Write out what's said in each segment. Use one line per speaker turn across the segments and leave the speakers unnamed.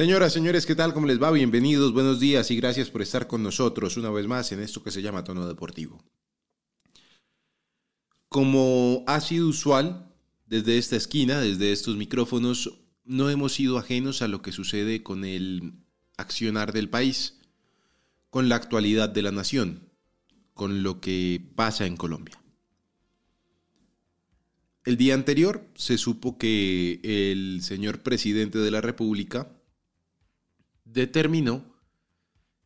Señoras, señores, ¿qué tal? ¿Cómo les va? Bienvenidos, buenos días y gracias por estar con nosotros una vez más en esto que se llama Tono Deportivo. Como ha sido usual, desde esta esquina, desde estos micrófonos, no hemos sido ajenos a lo que sucede con el accionar del país, con la actualidad de la nación, con lo que pasa en Colombia. El día anterior se supo que el señor presidente de la República determinó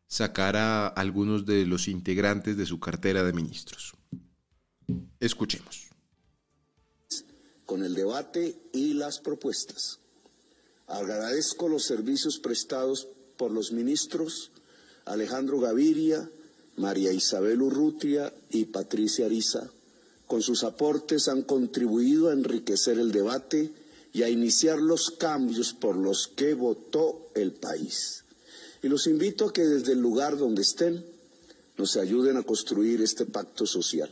sacar a algunos de los integrantes de su cartera de ministros. Escuchemos.
Con el debate y las propuestas. Agradezco los servicios prestados por los ministros Alejandro Gaviria, María Isabel Urrutia y Patricia Ariza. Con sus aportes han contribuido a enriquecer el debate y a iniciar los cambios por los que votó el país. Y los invito a que desde el lugar donde estén nos ayuden a construir este pacto social.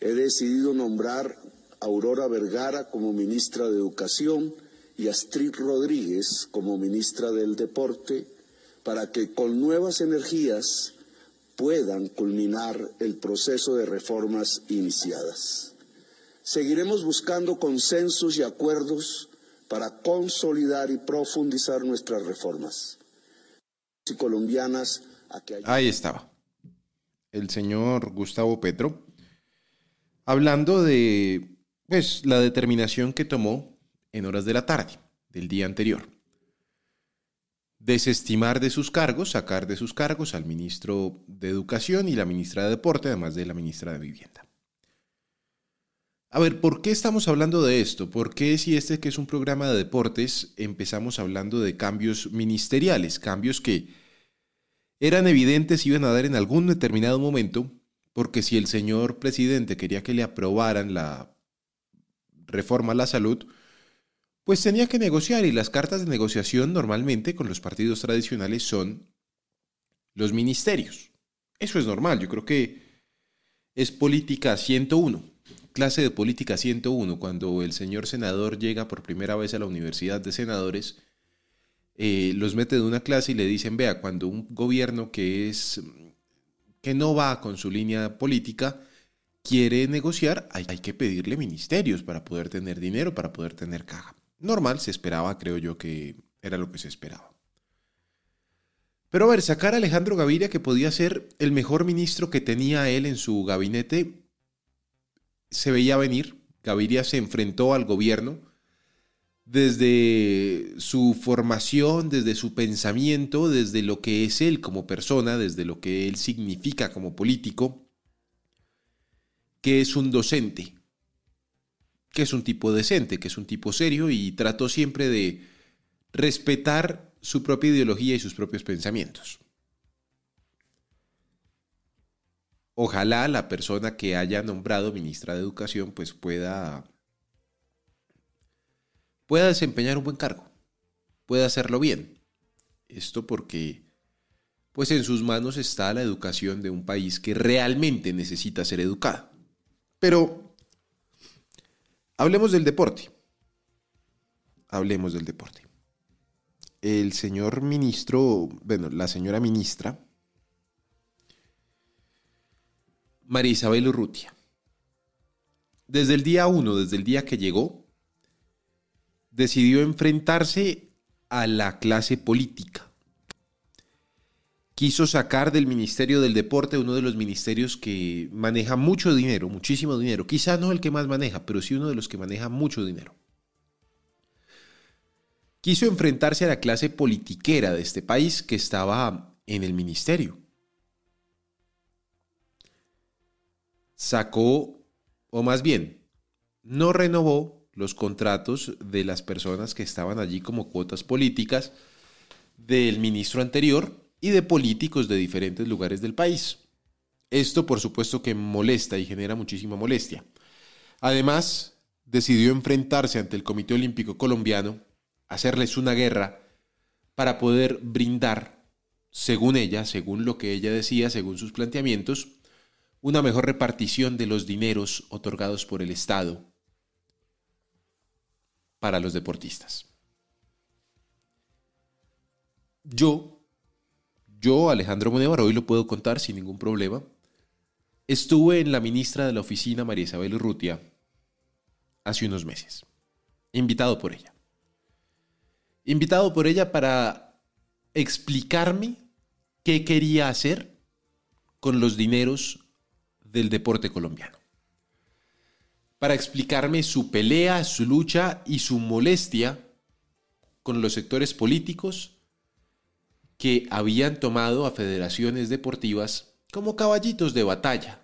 He decidido nombrar a Aurora Vergara como ministra de Educación y a Astrid Rodríguez como ministra del Deporte para que con nuevas energías puedan culminar el proceso de reformas iniciadas. Seguiremos buscando consensos y acuerdos para consolidar y profundizar nuestras reformas y colombianas.
Ahí estaba el señor Gustavo Petro hablando de pues la determinación que tomó en horas de la tarde del día anterior. Desestimar de sus cargos, sacar de sus cargos al ministro de Educación y la ministra de Deporte, además de la ministra de Vivienda. A ver, ¿por qué estamos hablando de esto? ¿Por qué si este que es un programa de deportes empezamos hablando de cambios ministeriales, cambios que eran evidentes iban a dar en algún determinado momento? Porque si el señor presidente quería que le aprobaran la reforma a la salud, pues tenía que negociar y las cartas de negociación normalmente con los partidos tradicionales son los ministerios. Eso es normal, yo creo que es política 101 clase de política 101, cuando el señor senador llega por primera vez a la Universidad de Senadores, eh, los mete de una clase y le dicen, vea, cuando un gobierno que es que no va con su línea política quiere negociar, hay, hay que pedirle ministerios para poder tener dinero, para poder tener caja. Normal, se esperaba, creo yo que era lo que se esperaba. Pero a ver, sacar a Alejandro Gaviria, que podía ser el mejor ministro que tenía él en su gabinete, se veía venir. Gaviria se enfrentó al gobierno desde su formación, desde su pensamiento, desde lo que es él como persona, desde lo que él significa como político, que es un docente, que es un tipo decente, que es un tipo serio y trató siempre de respetar su propia ideología y sus propios pensamientos. Ojalá la persona que haya nombrado ministra de Educación pues pueda, pueda desempeñar un buen cargo, pueda hacerlo bien. Esto porque pues en sus manos está la educación de un país que realmente necesita ser educado. Pero hablemos del deporte. Hablemos del deporte. El señor ministro, bueno, la señora ministra, María Isabel Urrutia. Desde el día uno, desde el día que llegó, decidió enfrentarse a la clase política. Quiso sacar del Ministerio del Deporte, uno de los ministerios que maneja mucho dinero, muchísimo dinero. Quizá no el que más maneja, pero sí uno de los que maneja mucho dinero. Quiso enfrentarse a la clase politiquera de este país que estaba en el ministerio. Sacó, o más bien, no renovó los contratos de las personas que estaban allí como cuotas políticas del ministro anterior y de políticos de diferentes lugares del país. Esto por supuesto que molesta y genera muchísima molestia. Además, decidió enfrentarse ante el Comité Olímpico Colombiano, hacerles una guerra para poder brindar, según ella, según lo que ella decía, según sus planteamientos, una mejor repartición de los dineros otorgados por el Estado para los deportistas. yo, yo, Alejandro Monevar, hoy lo puedo contar sin ningún problema, estuve en la ministra de la oficina, María Isabel Urrutia, hace unos meses, invitado por ella. Invitado por ella para explicarme qué quería hacer con los dineros del deporte colombiano. Para explicarme su pelea, su lucha y su molestia con los sectores políticos que habían tomado a federaciones deportivas como caballitos de batalla,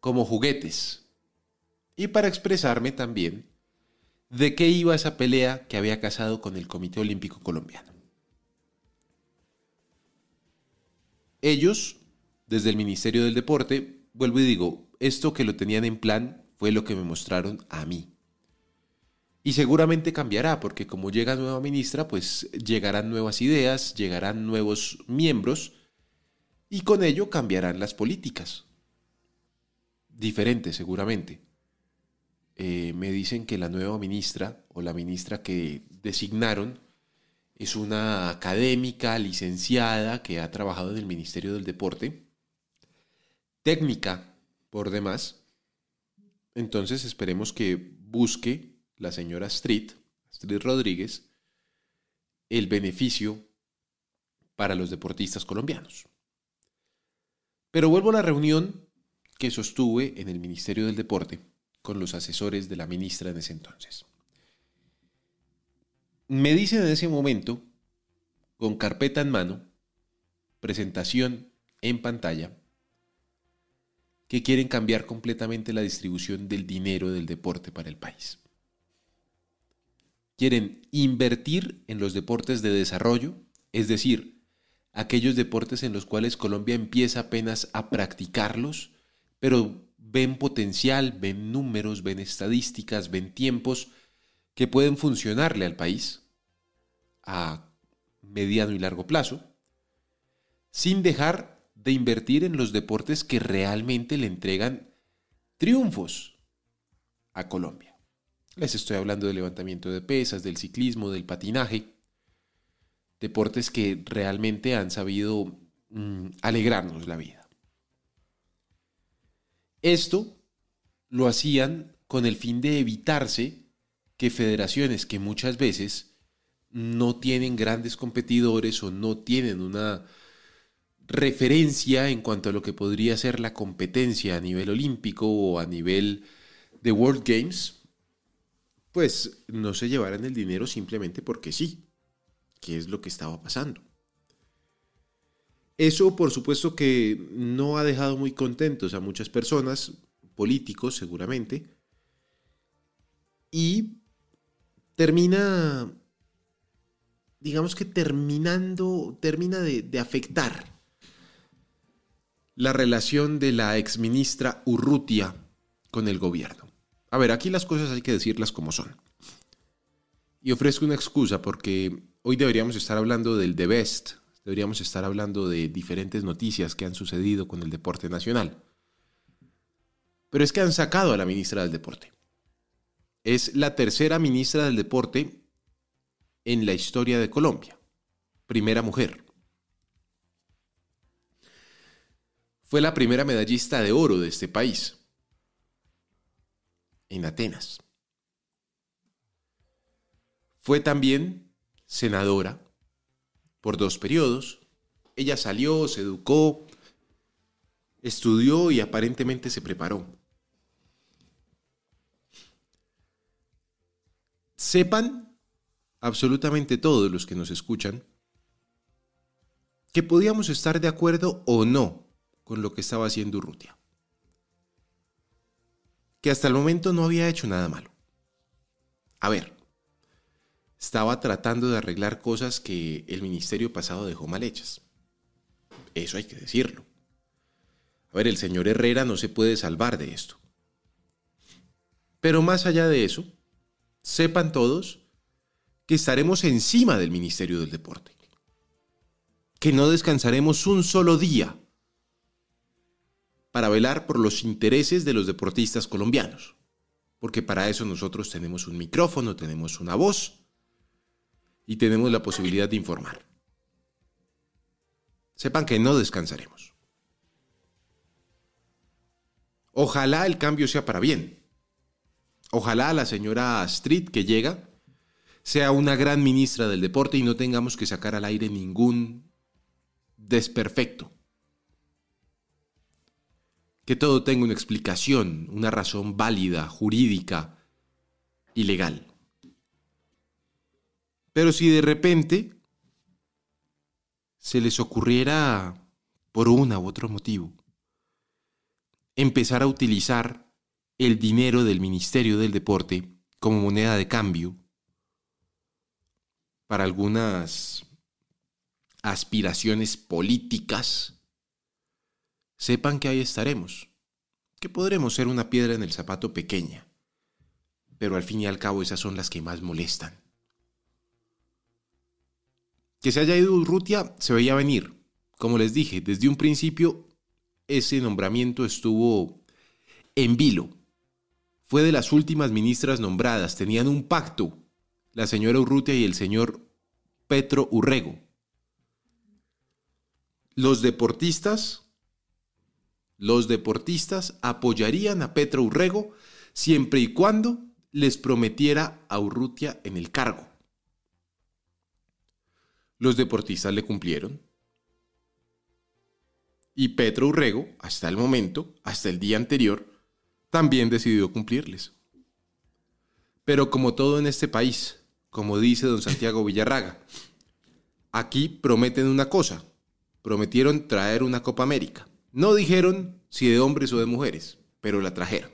como juguetes, y para expresarme también de qué iba esa pelea que había casado con el Comité Olímpico Colombiano. Ellos, desde el Ministerio del Deporte, vuelvo y digo, esto que lo tenían en plan fue lo que me mostraron a mí. Y seguramente cambiará, porque como llega nueva ministra, pues llegarán nuevas ideas, llegarán nuevos miembros, y con ello cambiarán las políticas. Diferentes, seguramente. Eh, me dicen que la nueva ministra, o la ministra que designaron, es una académica licenciada que ha trabajado en el Ministerio del Deporte, técnica por demás. Entonces esperemos que busque la señora Street, Street Rodríguez, el beneficio para los deportistas colombianos. Pero vuelvo a la reunión que sostuve en el Ministerio del Deporte con los asesores de la ministra en ese entonces. Me dicen en ese momento, con carpeta en mano, presentación en pantalla, que quieren cambiar completamente la distribución del dinero del deporte para el país. Quieren invertir en los deportes de desarrollo, es decir, aquellos deportes en los cuales Colombia empieza apenas a practicarlos, pero ven potencial, ven números, ven estadísticas, ven tiempos que pueden funcionarle al país a mediano y largo plazo, sin dejar de invertir en los deportes que realmente le entregan triunfos a Colombia. Les estoy hablando del levantamiento de pesas, del ciclismo, del patinaje. Deportes que realmente han sabido mm, alegrarnos la vida. Esto lo hacían con el fin de evitarse que federaciones que muchas veces no tienen grandes competidores o no tienen una referencia en cuanto a lo que podría ser la competencia a nivel olímpico o a nivel de World Games, pues no se llevaran el dinero simplemente porque sí, que es lo que estaba pasando. Eso por supuesto que no ha dejado muy contentos a muchas personas, políticos seguramente, y termina, digamos que terminando, termina de, de afectar la relación de la exministra Urrutia con el gobierno. A ver, aquí las cosas hay que decirlas como son. Y ofrezco una excusa porque hoy deberíamos estar hablando del The Best, deberíamos estar hablando de diferentes noticias que han sucedido con el deporte nacional. Pero es que han sacado a la ministra del Deporte. Es la tercera ministra del Deporte en la historia de Colombia. Primera mujer. Fue la primera medallista de oro de este país en Atenas. Fue también senadora por dos periodos. Ella salió, se educó, estudió y aparentemente se preparó. Sepan absolutamente todos los que nos escuchan que podíamos estar de acuerdo o no con lo que estaba haciendo Urrutia que hasta el momento no había hecho nada malo. A ver, estaba tratando de arreglar cosas que el ministerio pasado dejó mal hechas. Eso hay que decirlo. A ver, el señor Herrera no se puede salvar de esto. Pero más allá de eso, sepan todos que estaremos encima del Ministerio del Deporte. Que no descansaremos un solo día para velar por los intereses de los deportistas colombianos. Porque para eso nosotros tenemos un micrófono, tenemos una voz y tenemos la posibilidad de informar. sepan que no descansaremos. Ojalá el cambio sea para bien. Ojalá la señora Astrid que llega sea una gran ministra del deporte y no tengamos que sacar al aire ningún desperfecto. Que todo tenga una explicación, una razón válida, jurídica y legal. Pero si de repente se les ocurriera, por una u otro motivo, empezar a utilizar el dinero del Ministerio del Deporte como moneda de cambio para algunas aspiraciones políticas, sepan que ahí estaremos, que podremos ser una piedra en el zapato pequeña, pero al fin y al cabo esas son las que más molestan. Que se haya ido Urrutia se veía venir. Como les dije, desde un principio ese nombramiento estuvo en vilo. Fue de las últimas ministras nombradas, tenían un pacto, la señora Urrutia y el señor Petro Urrego. Los deportistas, los deportistas apoyarían a Petro Urrego siempre y cuando les prometiera a Urrutia en el cargo. Los deportistas le cumplieron. Y Petro Urrego, hasta el momento, hasta el día anterior, también decidió cumplirles. Pero como todo en este país, como dice don Santiago Villarraga, aquí prometen una cosa, prometieron traer una Copa América. No dijeron si de hombres o de mujeres, pero la trajeron.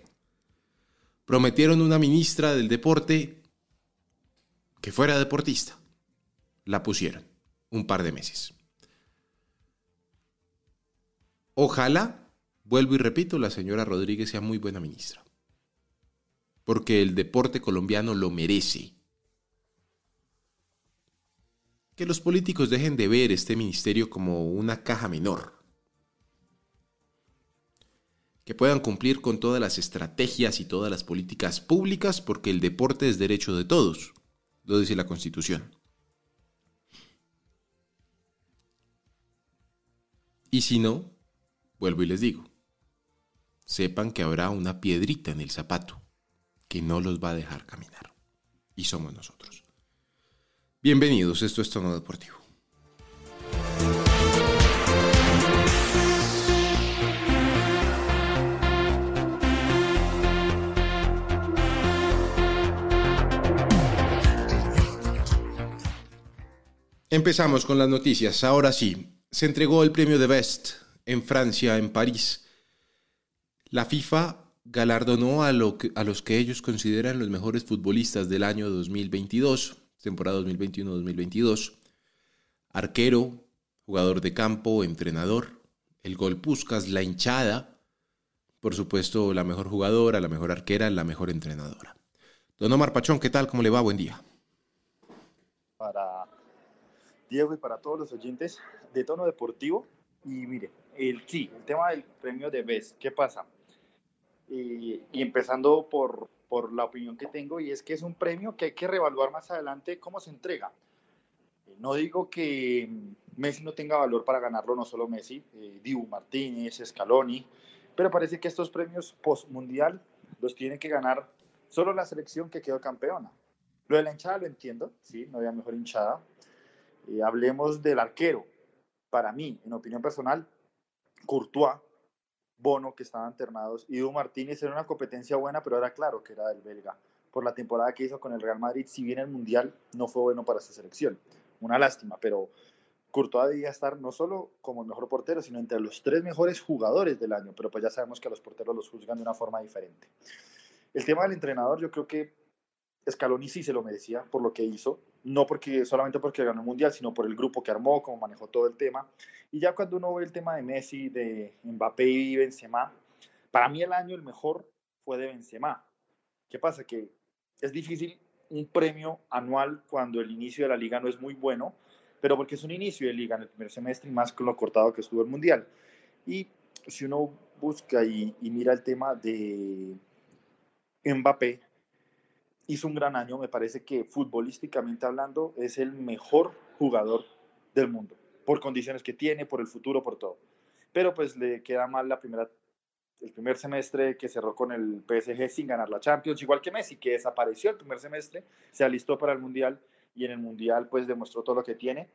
Prometieron una ministra del deporte que fuera deportista. La pusieron un par de meses. Ojalá, vuelvo y repito, la señora Rodríguez sea muy buena ministra. Porque el deporte colombiano lo merece. Que los políticos dejen de ver este ministerio como una caja menor. Que puedan cumplir con todas las estrategias y todas las políticas públicas porque el deporte es derecho de todos, lo dice la Constitución. Y si no, vuelvo y les digo, sepan que habrá una piedrita en el zapato que no los va a dejar caminar. Y somos nosotros. Bienvenidos, esto es Tono Deportivo. Empezamos con las noticias. Ahora sí, se entregó el premio de Best en Francia, en París. La FIFA galardonó a, los que ellos consideran los mejores futbolistas del año 2022, temporada 2021-2022. Arquero, jugador de campo, entrenador, el gol Puskas, la hinchada, por supuesto la mejor jugadora, la mejor arquera, la mejor entrenadora. Don Omar Pachón, ¿qué tal? ¿Cómo le va? Buen día.
Para Diego y para todos los oyentes de tono deportivo. Y mire, el, sí, el tema del premio de BES, ¿qué pasa? Y, empezando por, por la opinión que tengo, y es que es un premio que hay que reevaluar más adelante cómo se entrega. Eh, no digo que Messi no tenga valor para ganarlo, no solo Messi, eh, Dibu Martínez, Scaloni, pero parece que estos premios post-mundial los tiene que ganar solo la selección que quedó campeona. Lo de la hinchada lo entiendo, sí, no había mejor hinchada, eh, hablemos del arquero. Para mí, en opinión personal, Courtois, Bono, que estaban ternados, y Edu Martínez era una competencia buena, pero era claro que era del belga. Por la temporada que hizo con el Real Madrid, si bien el Mundial no fue bueno para esa selección. Una lástima, pero Courtois debía estar no solo como el mejor portero, sino entre los tres mejores jugadores del año, pero pues ya sabemos que a los porteros los juzgan de una forma diferente. El tema del entrenador, yo creo que Scaloni sí se lo merecía por lo que hizo, no porque solamente porque ganó el mundial, sino por el grupo que armó, cómo manejó todo el tema. Y ya cuando uno ve el tema de Messi, de Mbappé y Benzema, para mí el año el mejor fue de Benzema. ¿Qué pasa? Que es difícil un premio anual cuando el inicio de la liga no es muy bueno, pero porque es un inicio de liga en el primer semestre y más con lo cortado que estuvo el mundial. Y si uno busca y, y mira el tema de Mbappé, hizo un gran año, me parece que futbolísticamente hablando es el mejor jugador del mundo. por condiciones que tiene, por el futuro, por todo. Pero pues le queda mal la primera, el primer semestre que cerró con el PSG sin ganar la Champions, igual que Messi, que desapareció el primer semestre, se alistó para el Mundial y en el Mundial pues demostró todo lo que tiene.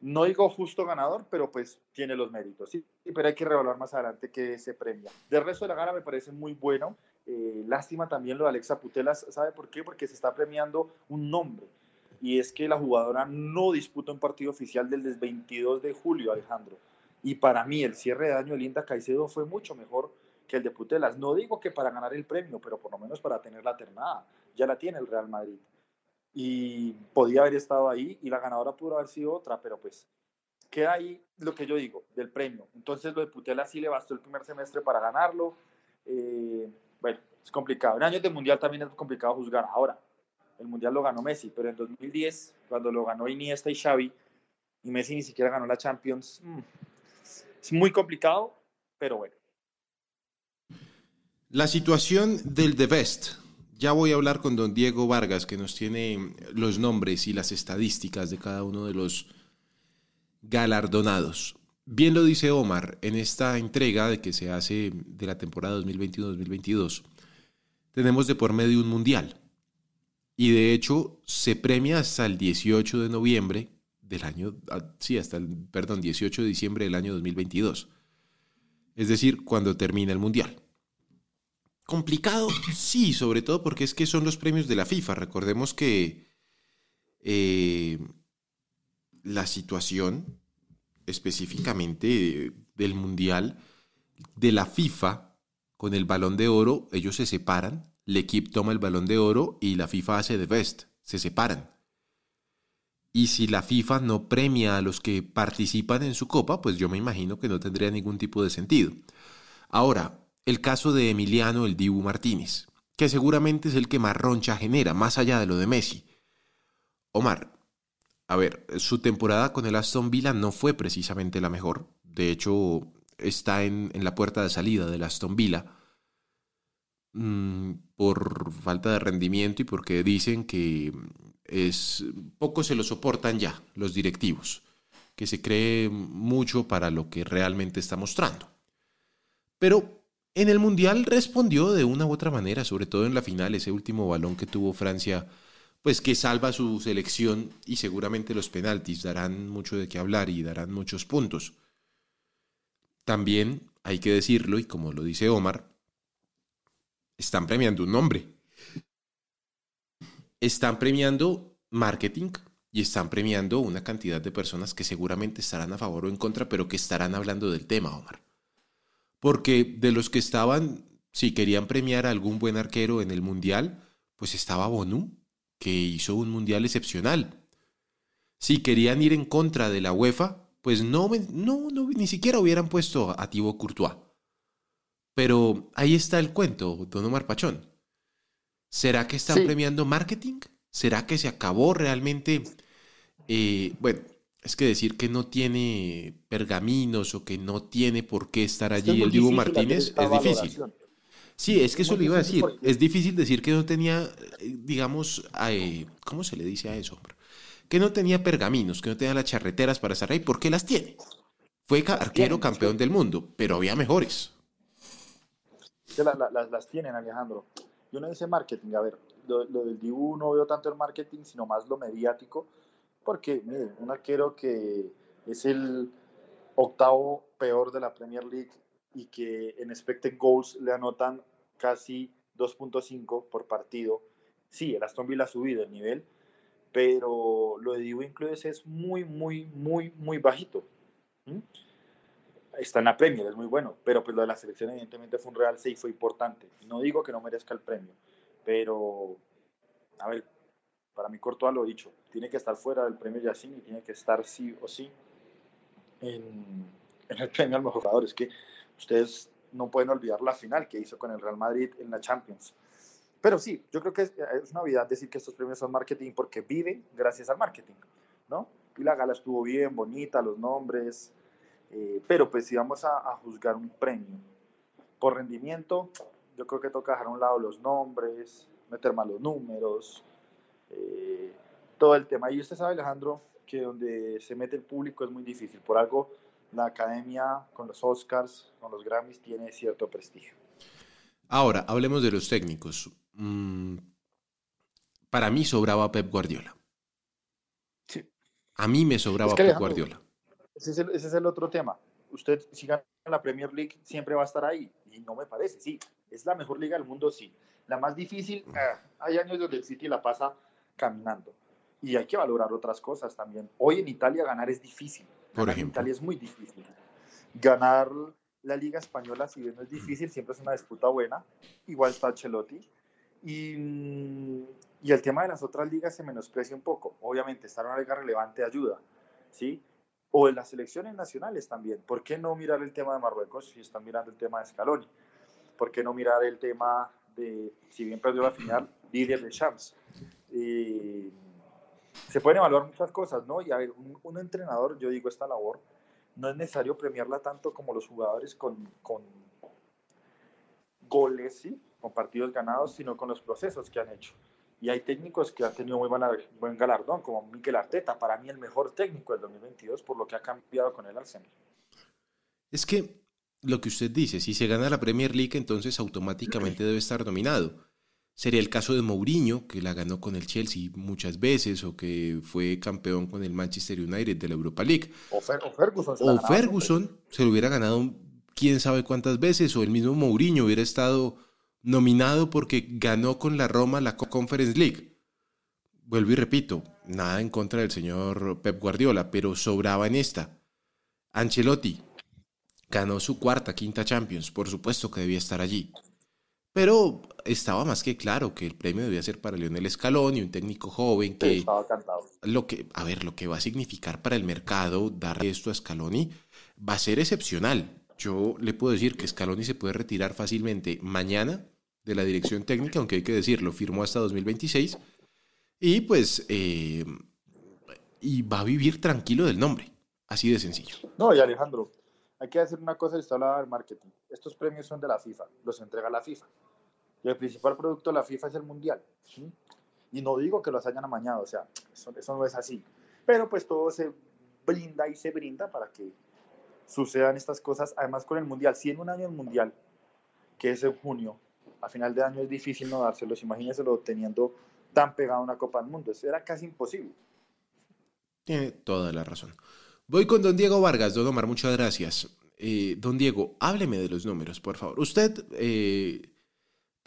No digo justo ganador, pero pues tiene los méritos, ¿sí? Pero hay que revaluar más adelante que se premia. Del resto de la gala me parece muy bueno. Eh, lástima también lo de Alexa Putelas, ¿sabe por qué? Porque se está premiando un nombre y es que la jugadora no disputó un partido oficial del 22 de julio, Alejandro. Y para mí el cierre de año de Linda Caicedo fue mucho mejor que el de Putelas. No digo que para ganar el premio, pero por lo menos para tener la ternada. Ya la tiene el Real Madrid. Y podía haber estado ahí y la ganadora pudo haber sido otra, pero pues queda ahí lo que yo digo del premio. Entonces lo de Putelas sí le bastó el primer semestre para ganarlo. Eh, bueno, es complicado. En años de mundial también es complicado juzgar. Ahora, el Mundial lo ganó Messi, pero en 2010, cuando lo ganó Iniesta y Xavi, y Messi ni siquiera ganó la Champions, mm, es muy complicado, pero bueno.
La situación del The Best. Ya voy a hablar con don Diego Vargas, que nos tiene los nombres y las estadísticas de cada uno de los galardonados. Bien lo dice Omar, en esta entrega de que se hace de la temporada 2021-2022, tenemos de por medio un mundial y de hecho se premia hasta el 18 de noviembre del año, ah, sí, hasta el, perdón, 18 de diciembre del año 2022. Es decir, cuando termina el Mundial. Complicado, sí, sobre todo porque es que son los premios de la FIFA. Recordemos que eh, la situación específicamente del Mundial de la FIFA con el balón de oro, ellos se separan equipo toma el balón de oro y la FIFA hace de best, se separan. Y si la FIFA no premia a los que participan en su copa, pues yo me imagino que no tendría ningún tipo de sentido. Ahora, el caso de Emiliano el Dibu Martínez, que seguramente es el que más roncha genera, más allá de lo de Messi. Omar, a ver, su temporada con el Aston Villa no fue precisamente la mejor. De hecho, está en, la puerta de salida del Aston Villa Mm, por falta de rendimiento y porque dicen que es poco se lo soportan ya los directivos, que se cree mucho para lo que realmente está mostrando. Pero en el Mundial respondió de una u otra manera, sobre todo en la final, ese último balón que tuvo Francia, pues que salva su selección y seguramente los penaltis darán mucho de qué hablar y darán muchos puntos. También hay que decirlo, y como lo dice Omar, están premiando un nombre. Están premiando marketing y están premiando una cantidad de personas que seguramente estarán a favor o en contra, pero que estarán hablando del tema, Omar. Porque de los que estaban, si querían premiar a algún buen arquero en el Mundial, pues estaba Bonu, que hizo un Mundial excepcional. Si querían ir en contra de la UEFA, pues no, no, no ni siquiera hubieran puesto a Thibaut Courtois. Pero ahí está el cuento, don Omar Pachón. ¿Será que están premiando marketing? ¿Será que se acabó realmente? Eh, bueno, es que decir que no tiene pergaminos o que no tiene por qué estar allí el Diego Martínez es difícil. Sí, es que eso le iba a decir. Es difícil decir que no tenía, digamos, eh, ¿cómo se le dice a eso, hombre? Que no tenía pergaminos, que no tenía las charreteras para estar ahí. ¿Por qué las tiene? Fue arquero campeón del mundo, pero había mejores
las tienen, Alejandro. Yo no hice marketing, a ver, lo, del Dibu no veo tanto el marketing, sino más lo mediático, porque, mire, un arquero que es el octavo peor de la Premier League y que en expected goals le anotan casi 2.5 por partido. Sí, el Aston Villa ha subido el nivel, pero lo de Dibu Includes es muy, muy, muy, muy bajito está en la Premier, es muy bueno, pero pues lo de la selección evidentemente fue un Real sí fue importante. No digo que no merezca el premio, pero a ver, para mí Courtois lo dicho, tiene que estar fuera del premio Yacine y tiene que estar sí o sí en, el premio al mejor jugador. Es que ustedes no pueden olvidar la final que hizo con el Real Madrid en la Champions. Pero sí, yo creo que es, es novedad decir que estos premios son marketing porque viven gracias al marketing, ¿no? Y la gala estuvo bien, bonita, los nombres, eh, pero pues si vamos a, juzgar un premio por rendimiento, yo creo que toca dejar a un lado los nombres, meter más los números, eh, todo el tema. Y usted sabe, Alejandro, que donde se mete el público es muy difícil. Por algo, la academia con los Oscars, con los Grammys, tiene cierto prestigio.
Ahora, hablemos de los técnicos. Mm, para mí sobraba Pep Guardiola. Sí. A mí me sobraba Pep Guardiola.
Ese es, el, ese es, el, otro tema. Usted, si gana la Premier League, siempre va a estar ahí. Y no me parece, sí. Es la mejor liga del mundo, sí. La más difícil, ah, hay años donde el City la pasa caminando y hay que valorar otras cosas también. Hoy en Italia ganar es difícil.
Por ejemplo.
En Italia es muy difícil. Ganar la Liga Española, si bien no es difícil, siempre es una disputa buena. Igual está Celotti. Y, y el tema de las otras ligas se menosprecia un poco. Obviamente, estar en una liga relevante ayuda. ¿sí? O en las selecciones nacionales también. ¿Por qué no mirar el tema de Marruecos si están mirando el tema de Scaloni? ¿Por qué no mirar el tema de, si bien perdió la final, líder de Champs? Y se pueden evaluar muchas cosas, ¿no? Y a un, entrenador, yo digo, esta labor, no es necesario premiarla tanto como los jugadores con, con goles, ¿sí? Con partidos ganados, sino con los procesos que han hecho. Y hay técnicos que han tenido muy buen galardón, como Mikel Arteta, para mí el mejor técnico del 2022 por lo que ha cambiado con el Arsenal.
Es que lo que usted dice, si se gana la Premier League, entonces automáticamente debe estar nominado. Sería el caso de Mourinho, que la ganó con el Chelsea muchas veces, o que fue campeón con el Manchester United de la Europa League.
O, Ferguson. Se
o Ferguson se lo hubiera ganado quién sabe cuántas veces, o el mismo Mourinho hubiera estado nominado porque ganó con la Roma la Conference League. Vuelvo y repito, nada en contra del señor Pep Guardiola, pero sobraba en esta. Ancelotti ganó su cuarta, quinta Champions, por supuesto que debía estar allí. Pero estaba más que claro que el premio debía ser para Lionel Scaloni, un técnico joven que...
estaba cantado.
Lo que, a ver, lo que va a significar para el mercado darle esto a Scaloni va a ser excepcional. Yo le puedo decir que Scaloni se puede retirar fácilmente mañana de la dirección técnica, aunque hay que decirlo, firmó hasta 2026. Y pues, eh, y va a vivir tranquilo del nombre. Así de sencillo.
No, y Alejandro, hay que hacer una cosa, está hablando del marketing. Estos premios son de la FIFA, los entrega la FIFA. Y el principal producto de la FIFA es el Mundial. Y no digo que los hayan amañado, o sea, eso, no es así. Pero pues todo se brinda y se brinda para que sucedan estas cosas. Además con el Mundial, si en un año el Mundial, que es en junio, a final de año es difícil no dárselos, imagínenselo teniendo tan pegado una Copa del Mundo, eso era casi imposible.
Tiene toda la razón. Voy con don Diego Vargas, don Omar, muchas gracias. Eh, don Diego, hábleme de los números, por favor. Usted, eh,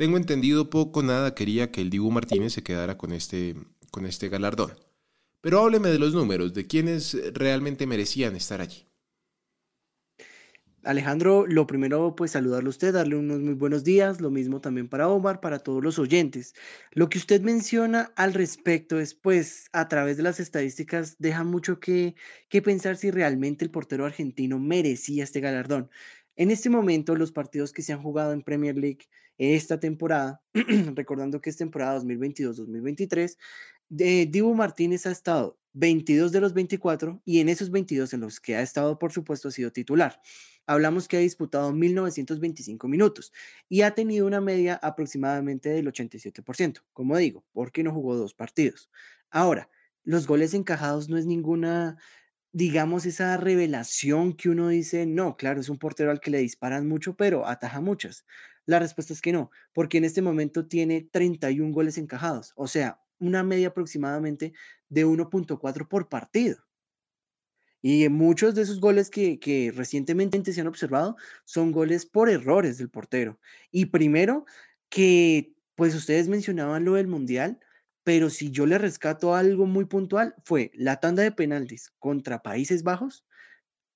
tengo entendido poco, nada, quería que el Dibu Martínez se quedara con este, con este galardón. Pero hábleme de los números, de quienes realmente merecían estar allí.
Alejandro, lo primero, pues saludarle a usted, darle unos muy buenos días, lo mismo también para Omar, para todos los oyentes. Lo que usted menciona al respecto es, pues, a través de las estadísticas, deja mucho que, que pensar si realmente el portero argentino merecía este galardón. En este momento, los partidos que se han jugado en Premier League esta temporada, recordando que es temporada 2022-2023, Dibu Martínez ha estado 22 de los 24 y en esos 22 en los que ha estado, por supuesto, ha sido titular hablamos que ha disputado 1925 minutos y ha tenido una media aproximadamente del 87%, como digo, porque no jugó dos partidos. Ahora, los goles encajados no es ninguna, digamos, esa revelación que uno dice, no, claro, es un portero al que le disparan mucho, pero ataja muchas. La respuesta es que no, porque en este momento tiene 31 goles encajados, o sea, una media aproximadamente de 1.4 por partido. Y muchos de esos goles que, recientemente se han observado son goles por errores del portero. Y primero, que pues ustedes mencionaban lo del Mundial, pero si yo le rescato algo muy puntual, fue la tanda de penaltis contra Países Bajos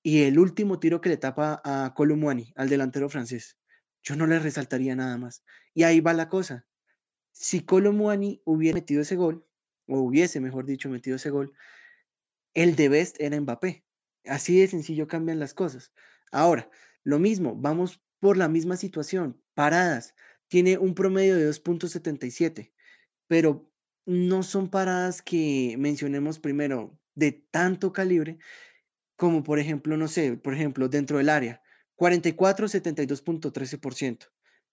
y el último tiro que le tapa a Colomwani, al delantero francés. Yo no le resaltaría nada más. Y ahí va la cosa. Si Colomwani hubiera metido ese gol, o hubiese, mejor dicho, metido ese gol, el de best era Mbappé. Así de sencillo cambian las cosas. Ahora, lo mismo, vamos por la misma situación. Paradas, tiene un promedio de 2.77, pero no son paradas que mencionemos primero de tanto calibre como por ejemplo, no sé, por ejemplo, dentro del área, 44, 72.13%.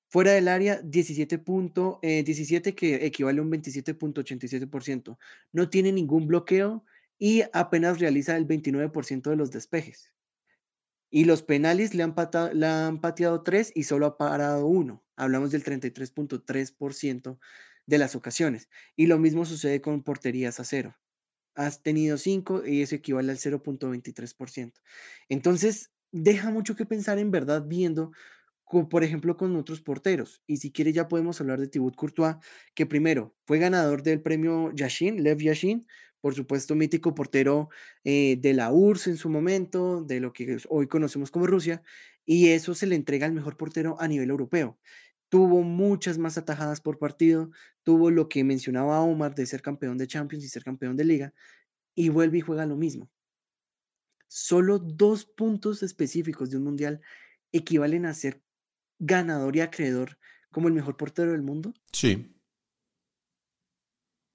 Fuera del área, 17, 17 que equivale a un 27.87%. No tiene ningún bloqueo y apenas realiza el 29% de los despejes. Y los penales le han, pateado 3 y solo ha parado uno. Hablamos del 33.3% de las ocasiones. Y lo mismo sucede con porterías a cero. Has tenido 5 y eso equivale al 0.23%. Entonces, deja mucho que pensar en verdad viendo por ejemplo, con otros porteros. Y si quiere, ya podemos hablar de Thibaut Courtois, que primero fue ganador del premio Yashin, Lev Yashin, por supuesto, mítico portero eh, de la URSS en su momento, de lo que hoy conocemos como Rusia, y eso se le entrega al mejor portero a nivel europeo. Tuvo muchas más atajadas por partido, tuvo lo que mencionaba Omar de ser campeón de Champions y ser campeón de liga, y vuelve y juega lo mismo. Solo dos puntos específicos de un mundial equivalen a ser ganador y acreedor como el mejor portero del mundo?
Sí.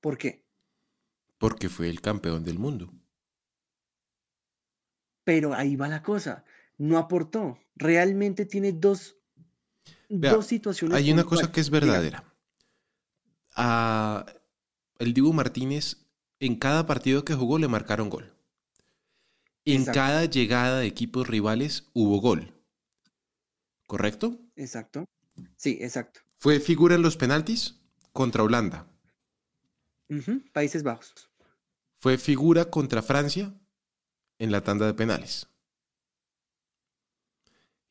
¿Por qué?
Porque fue el campeón del mundo.
Pero ahí va la cosa. No aportó. Realmente tiene dos, dos situaciones.
Hay una cosa que es verdadera. A el Dibu Martínez, en cada partido que jugó le marcaron gol. En cada llegada de equipos rivales hubo gol. ¿correcto?
Exacto. Sí, exacto.
Fue figura en los penaltis contra Holanda.
Países Bajos.
Fue figura contra Francia en la tanda de penales.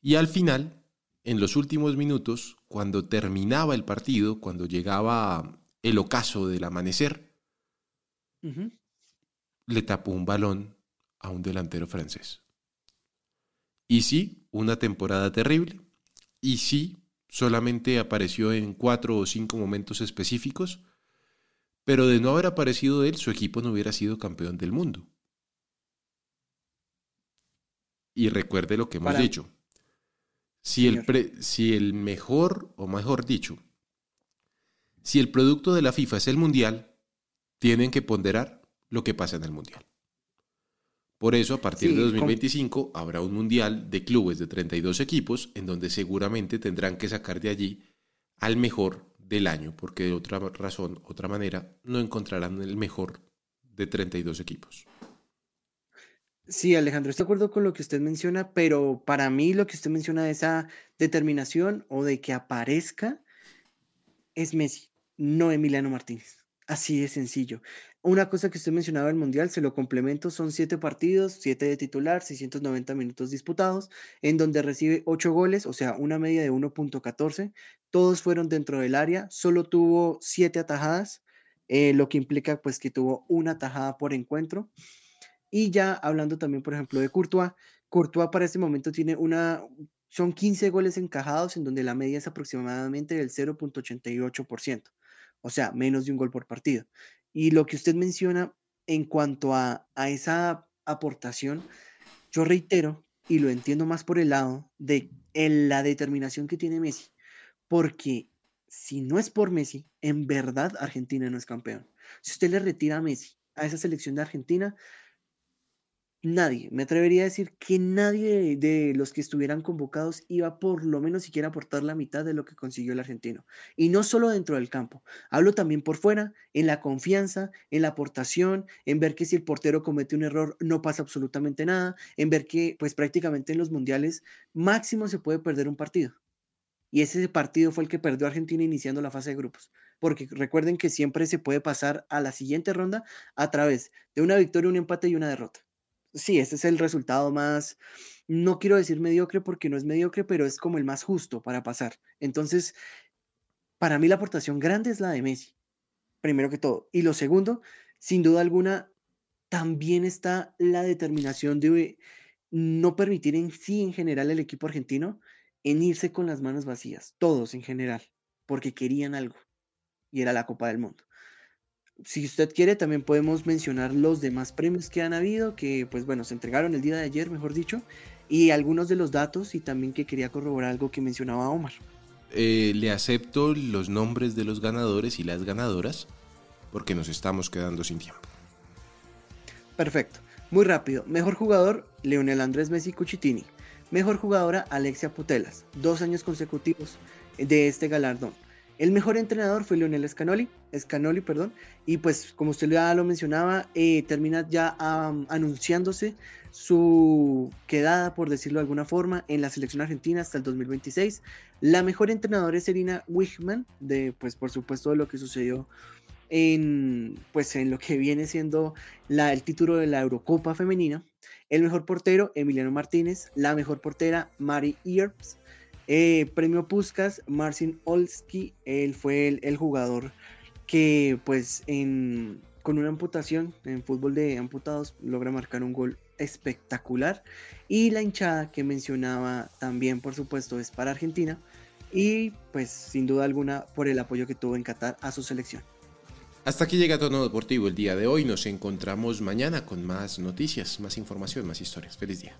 Y al final, en los últimos minutos, cuando terminaba el partido, cuando llegaba el ocaso del amanecer, le tapó un balón a un delantero francés. Y sí, una temporada terrible, y sí, solamente apareció en cuatro o cinco momentos específicos, pero de no haber aparecido él, su equipo no hubiera sido campeón del mundo. Y recuerde lo que hemos dicho. Si el, si el mejor, o mejor dicho, si el producto de la FIFA es el mundial, tienen que ponderar lo que pasa en el mundial. Por eso, a partir de 2025 habrá un mundial de clubes de 32 equipos en donde seguramente tendrán que sacar de allí al mejor del año, porque de otra razón, otra manera, no encontrarán el mejor de 32 equipos.
Sí, Alejandro, estoy de acuerdo con lo que usted menciona, pero para mí lo que usted menciona de esa determinación o de que aparezca es Messi, no Emiliano Martínez. Así de sencillo. Una cosa que usted mencionaba del Mundial, se lo complemento, son siete partidos, siete de titular, 690 minutos disputados, en donde recibe ocho goles, o sea, una media de 1.14. Todos fueron dentro del área, solo tuvo siete atajadas, eh, lo que implica pues que tuvo una atajada por encuentro. Y ya hablando también, por ejemplo, de Courtois, Courtois para este momento tiene una, son 15 goles encajados, en donde la media es aproximadamente del 0.88%, o sea, menos de un gol por partido. Y lo que usted menciona en cuanto a, esa aportación, yo reitero y lo entiendo más por el lado de la determinación que tiene Messi, porque si no es por Messi, en verdad Argentina no es campeón. Si usted le retira a Messi a esa selección de Argentina, nadie, me atrevería a decir que nadie de, los que estuvieran convocados iba por lo menos siquiera a aportar la mitad de lo que consiguió el argentino. Y no solo dentro del campo, hablo también por fuera, en la confianza, en la aportación, en ver que si el portero comete un error no pasa absolutamente nada, en ver que pues prácticamente en los mundiales máximo se puede perder un partido. Y ese partido fue el que perdió Argentina iniciando la fase de grupos. Porque recuerden que siempre se puede pasar a la siguiente ronda a través de una victoria, un empate y una derrota sí, ese es el resultado más, no quiero decir mediocre porque no es mediocre, pero es como el más justo para pasar. Entonces, para mí la aportación grande es la de Messi, primero que todo. Y lo segundo, sin duda alguna, también está la determinación de no permitir en sí, en general, el equipo argentino en irse con las manos vacías, todos en general, porque querían algo, y era la Copa del Mundo si usted quiere, también podemos mencionar los demás premios que han habido, que pues bueno, se entregaron el día de ayer, mejor dicho, y algunos de los datos y también que quería corroborar algo que mencionaba Omar.
Eh, le acepto los nombres de los ganadores y las ganadoras porque nos estamos quedando sin tiempo.
Perfecto, muy rápido. Mejor jugador, Leonel Andrés Messi Cuchitini. Mejor jugadora, Alexia Putelas. Dos años consecutivos de este galardón. El mejor entrenador fue Lionel Scanoli, perdón, y pues como usted ya lo mencionaba, eh, termina ya anunciándose su quedada, por decirlo de alguna forma, en la selección argentina hasta el 2026. La mejor entrenadora es Erina Wigman, de pues por supuesto lo que sucedió en pues en lo que viene siendo el título de la Eurocopa femenina. El mejor portero, Emiliano Martínez. La mejor portera, Mari Earps. Eh, premio Puskas, Marcin Olski. Él fue el, jugador que, pues, en, con una amputación en fútbol de amputados, logra marcar un gol espectacular. Y la hinchada que mencionaba también, por supuesto, es para Argentina. Y, pues, sin duda alguna, por el apoyo que tuvo en Qatar a su selección.
Hasta aquí llega Tono Deportivo el día de hoy. Nos encontramos mañana con más noticias, más información, más historias. Feliz día.